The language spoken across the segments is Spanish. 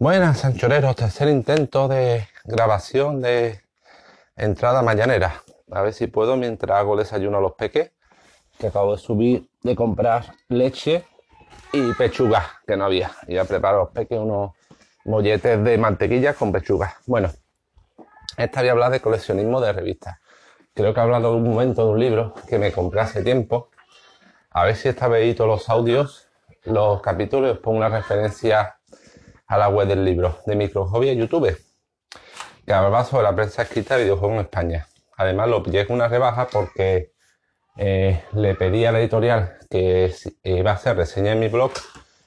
Buenas, Sanchoreros. Tercer intento de grabación de entrada mañanera. A ver si puedo mientras hago el desayuno a los peques. Que acabo de subir de comprar leche y pechuga, que no había. Y ya preparo a los peques unos molletes de mantequilla con pechuga. Bueno, esta voy a hablar de coleccionismo de revistas. Creo que he hablado un momento de un libro que me compré hace tiempo. A ver si esta vez todos los audios, los capítulos, os pongo una referencia a la web del libro de Microhobby a YouTube, que habla sobre la prensa escrita de videojuegos en España. Además lo pillé con una rebaja porque eh, le pedí a la editorial que iba a hacer reseña en mi blog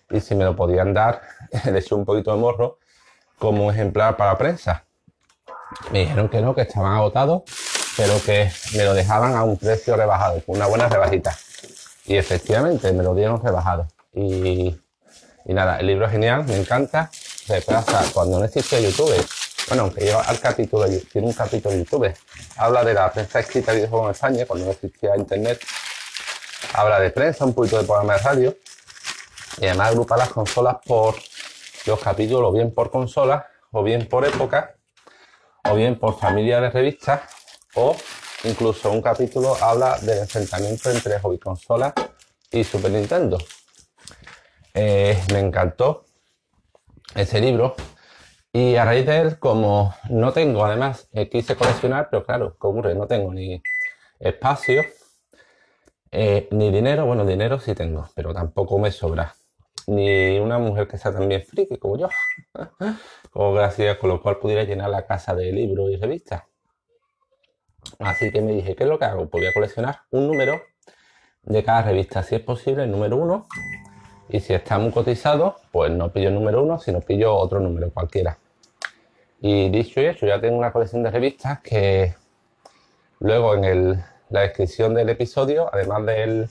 y si me lo podían dar, le eché un poquito de morro como ejemplar para prensa. Me dijeron que no, que estaban agotados, pero que me lo dejaban a un precio rebajado, una buena rebajita. Y efectivamente me lo dieron rebajado. Y y nada, el libro es genial, me encanta. Se cuando no existía YouTube. Bueno, aunque lleva al capítulo, tiene un capítulo de YouTube. Habla de la prensa escrita de videojuegos en España, cuando no existía Internet. Habla de prensa, un poquito de programa de radio. Y además agrupa las consolas por los capítulos, bien por consolas, o bien por época, o bien por familia de revistas, o incluso un capítulo habla del enfrentamiento entre hobby consolas y Super Nintendo. Eh, me encantó ese libro. Y a raíz de él, como no tengo, además, eh, quise coleccionar, pero claro, ¿qué ocurre? No tengo ni espacio, eh, ni dinero. Bueno, dinero sí tengo, pero tampoco me sobra. Ni una mujer que sea también friki como yo. o gracias, con lo cual pudiera llenar la casa de libros y revistas. Así que me dije, ¿qué es lo que hago? Pues voy a coleccionar un número de cada revista, si es posible, el número uno y si está muy cotizado, pues no pillo el número uno, sino pillo otro número cualquiera. Y dicho y hecho, ya tengo una colección de revistas que luego en la descripción del episodio, además del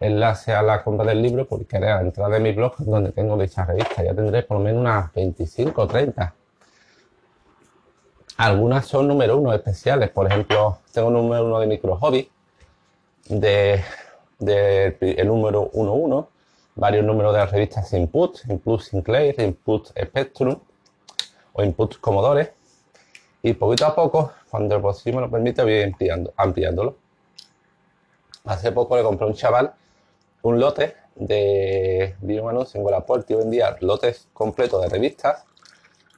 enlace a la compra del libro, porque haré la entrada de mi blog donde tengo dichas revistas. Ya tendré por lo menos unas 25 o 30. Algunas son número uno especiales. Por ejemplo, tengo un número uno de micro hobby, de, de el número 11 varios números de las revistas Input, Input Sinclair, Input Spectrum o Input Commodore. Y poquito a poco, cuando el bolsillo me lo permite, voy ampliándolo. Hace poco le compré a un chaval un lote de. Vi un anuncio en Wallaport y vendía lotes completos de revistas,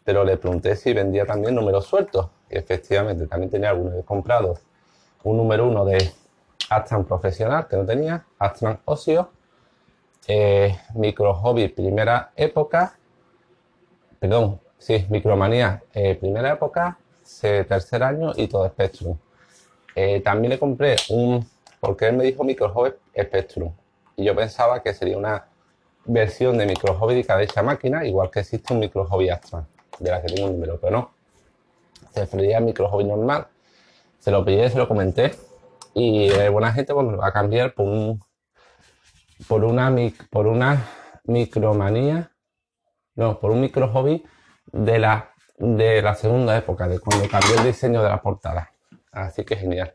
pero le pregunté si vendía también números sueltos. Y efectivamente, también tenía algunos comprados. Un número uno de Astran Profesional, que no tenía, Astran Ocio, eh, micro hobby primera época, perdón, sí, micromanía. Eh, primera época, tercer año y todo Spectrum. Eh, también le compré un, porque él me dijo micro hobby Spectrum. Y yo pensaba que sería una versión de micro hobby de cada máquina, igual que existe un micro hobby Astra, de la que tengo un número, pero no. Se refería micro hobby normal, se lo pillé, se lo comenté. Y buena gente pues me va a cambiar por un por una, por una micromanía, no, por un micro hobby de la, de la segunda época, de cuando cambió el diseño de la portada. Así que genial.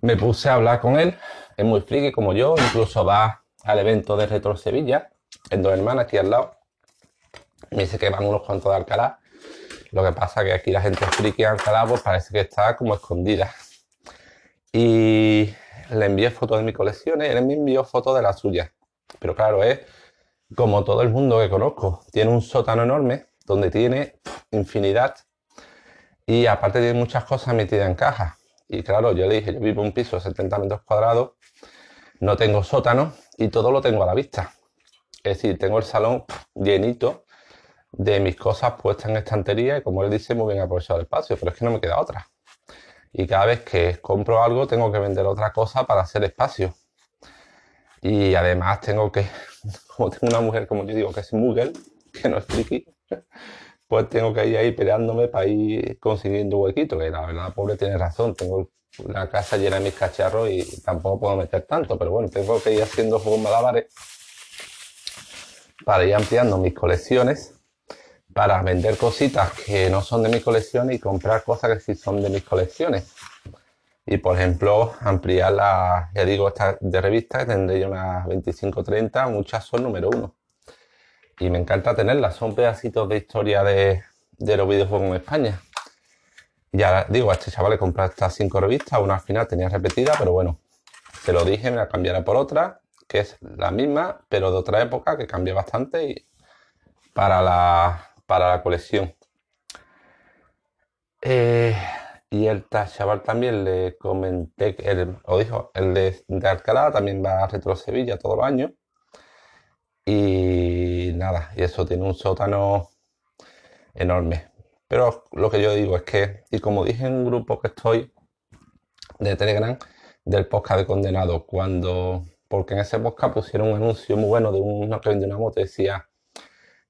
Me puse a hablar con él, es muy friki como yo, incluso va al evento de Retro Sevilla, en Dos Hermanas, aquí al lado. Me dice que van unos cuantos de Alcalá. Lo que pasa que aquí la gente friki de Alcalá pues parece que está como escondida. Y le envié fotos de mis colecciones, él me envió fotos de las suyas. Pero claro, es como todo el mundo que conozco. Tiene un sótano enorme donde tiene infinidad y aparte tiene muchas cosas metidas en cajas. Y claro, yo le dije, yo vivo en un piso de 70 metros cuadrados, no tengo sótano y todo lo tengo a la vista. Es decir, tengo el salón llenito de mis cosas puestas en estantería y como él dice, muy bien aprovechado el espacio, pero es que no me queda otra y cada vez que compro algo tengo que vender otra cosa para hacer espacio. Y además tengo que, como tengo una mujer, como yo digo, que es Google, que no es friki, pues tengo que ir ahí peleándome para ir consiguiendo huequito, que la verdad, pobre tiene razón, tengo la casa llena de mis cacharros y tampoco puedo meter tanto, pero bueno, tengo que ir haciendo juegos malabares para ir ampliando mis colecciones para vender cositas que no son de mi colección y comprar cosas que sí son de mis colecciones. Y por ejemplo, ampliar la, ya digo, esta de revistas, tendré yo unas 25 30, muchas son número uno. me encanta tenerlas. Son pedacitos de historia de, los videojuegos en España. Ya digo, a este chaval le compré estas cinco revistas, una al final tenía repetida, pero bueno, se lo dije, me la cambiará por otra, que es la misma, pero de otra época, que cambió bastante y para la, para la colección. Eh, y el chaval también le comenté, el, o dijo, el de, de, Alcalá también va a Retro Sevilla todos los años. Y nada, y eso tiene un sótano enorme. Pero lo que yo digo es que, y como dije en un grupo que estoy de Telegram, del podcast de condenado, cuando, porque en ese podcast pusieron un anuncio muy bueno de uno que vende una moto, decía,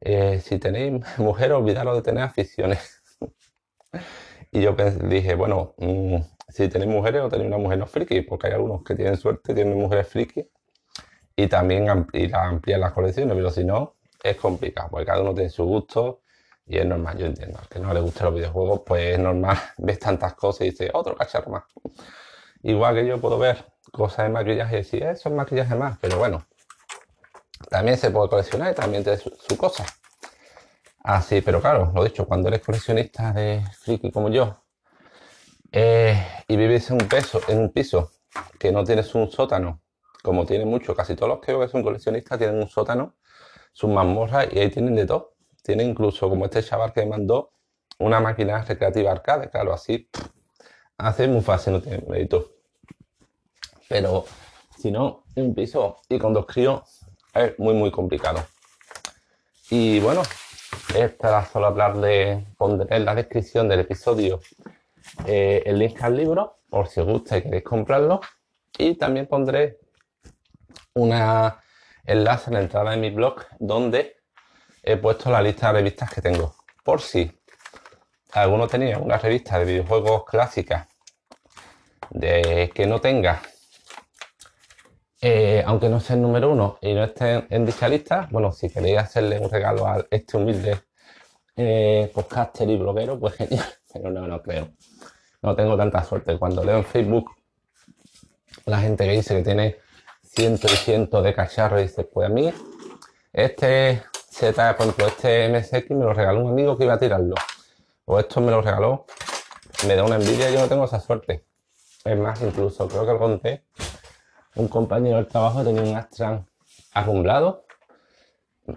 eh, si tenéis mujer, olvidaros de tener aficiones. y yo dije, bueno, mm, si tenéis mujeres o tenéis una mujer no friki, porque hay algunos que tienen suerte, tienen mujeres friki, y también amplían las colecciones, pero si no, es complicado, porque cada uno tiene su gusto y es normal, yo entiendo. que no le gusten los videojuegos, pues es normal, ves tantas cosas y dices, otro cacharro más. Igual que yo puedo ver cosas de maquillaje y decir, eso es maquillaje más, pero bueno, también se puede coleccionar y también tiene su, cosa. Así, pero claro, lo dicho, cuando eres coleccionista de friki como yo eh, y vives en un, peso, en un piso que no tienes un sótano, como tiene mucho, casi todos los que que son coleccionistas tienen un sótano, sus mazmorras y ahí tienen de todo. Tiene incluso, como este chaval que me mandó, una máquina recreativa arcade, claro, así hace muy fácil, no tiene mérito. Pero si no, en un piso y con dos críos es muy, muy complicado. Y bueno, para solo hablar de poner en la descripción del episodio eh, el link al libro, por si os gusta y queréis comprarlo. Y también pondré una enlace en la entrada de mi blog donde he puesto la lista de revistas que tengo. Por si alguno tenía una revista de videojuegos clásicas de que no tenga, eh, aunque no sea el número uno y no esté en dicha lista, bueno, si queréis hacerle un regalo a este humilde eh, podcaster y bloguero, pues genial, pero no, no creo. No tengo tanta suerte. Cuando leo en Facebook la gente que dice que tiene cientos y cientos de cacharros dice, pues a mí, este Z, por ejemplo, este MSX me lo regaló un amigo que iba a tirarlo. O esto me lo regaló, me da una envidia, yo no tengo esa suerte. Es más, incluso creo que lo conté, un compañero del trabajo tenía un Astran arrumblado,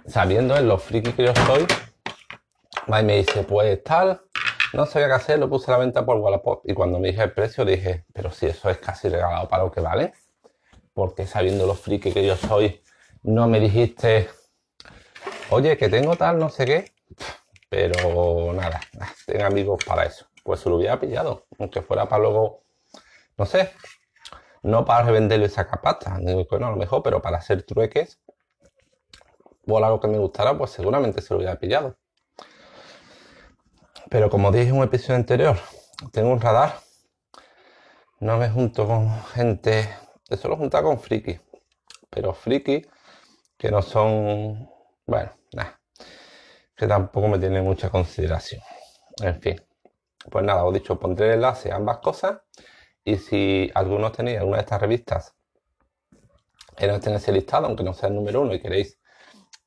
sabiendo en lo friki que yo soy, y me dice, pues tal, no sabía qué hacer, lo puse a la venta por Wallapop. Y cuando me dije el precio, dije, pero si eso es casi regalado para lo que vale, porque sabiendo lo friki que yo soy, no me dijiste, oye, que tengo tal, no sé qué. Pero nada, tengo amigos para eso. Pues se lo hubiera pillado, aunque fuera para luego no sé, no para revenderlo y sacar pasta, bueno, a lo mejor, pero para hacer trueques o algo que me gustara, pues seguramente se lo hubiera pillado. Pero como dije en un episodio anterior, tengo un radar, no me junto con gente, suelo juntar con friki, pero friki que no son, bueno, nada, que tampoco me tienen mucha consideración. En fin, pues nada, os dicho, pondré el enlace a ambas cosas y si algunos tenéis alguna de estas revistas que no estén en ese listado, aunque no sea el número uno y queréis,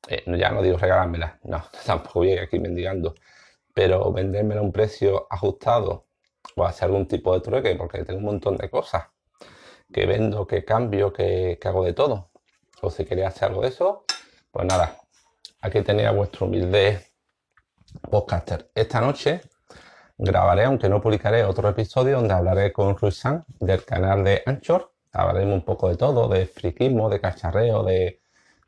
eh, ya no digo regalármela, no, tampoco voy aquí mendigando, pero vendérmela a un precio ajustado o hacer algún tipo de trueque, porque tengo un montón de cosas que vendo, que cambio, que, hago de todo. O si queréis hacer algo de eso, pues nada, aquí tenéis a vuestro humilde podcaster. Esta noche grabaré, aunque no publicaré, otro episodio donde hablaré con Ruisan del canal de Anchor. Hablaremos un poco de todo, de friquismo, de cacharreo, de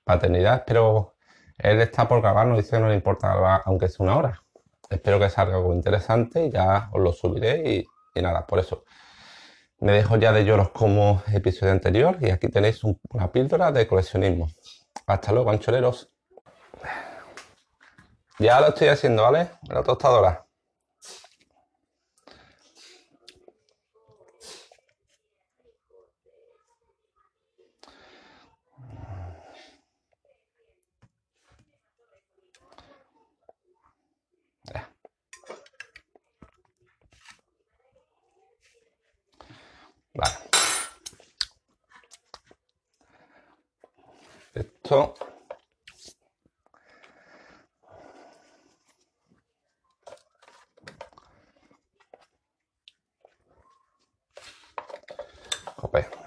paternidad, pero él está por grabar, no dice que no le importa grabar, aunque sea una hora. Espero que salga algo interesante y ya os lo subiré y, nada, por eso. Me dejo ya de lloros como episodio anterior y aquí tenéis una píldora de coleccionismo. Hasta luego, anchoreros. Ya lo estoy haciendo, ¿vale? La tostadora. そう。乾。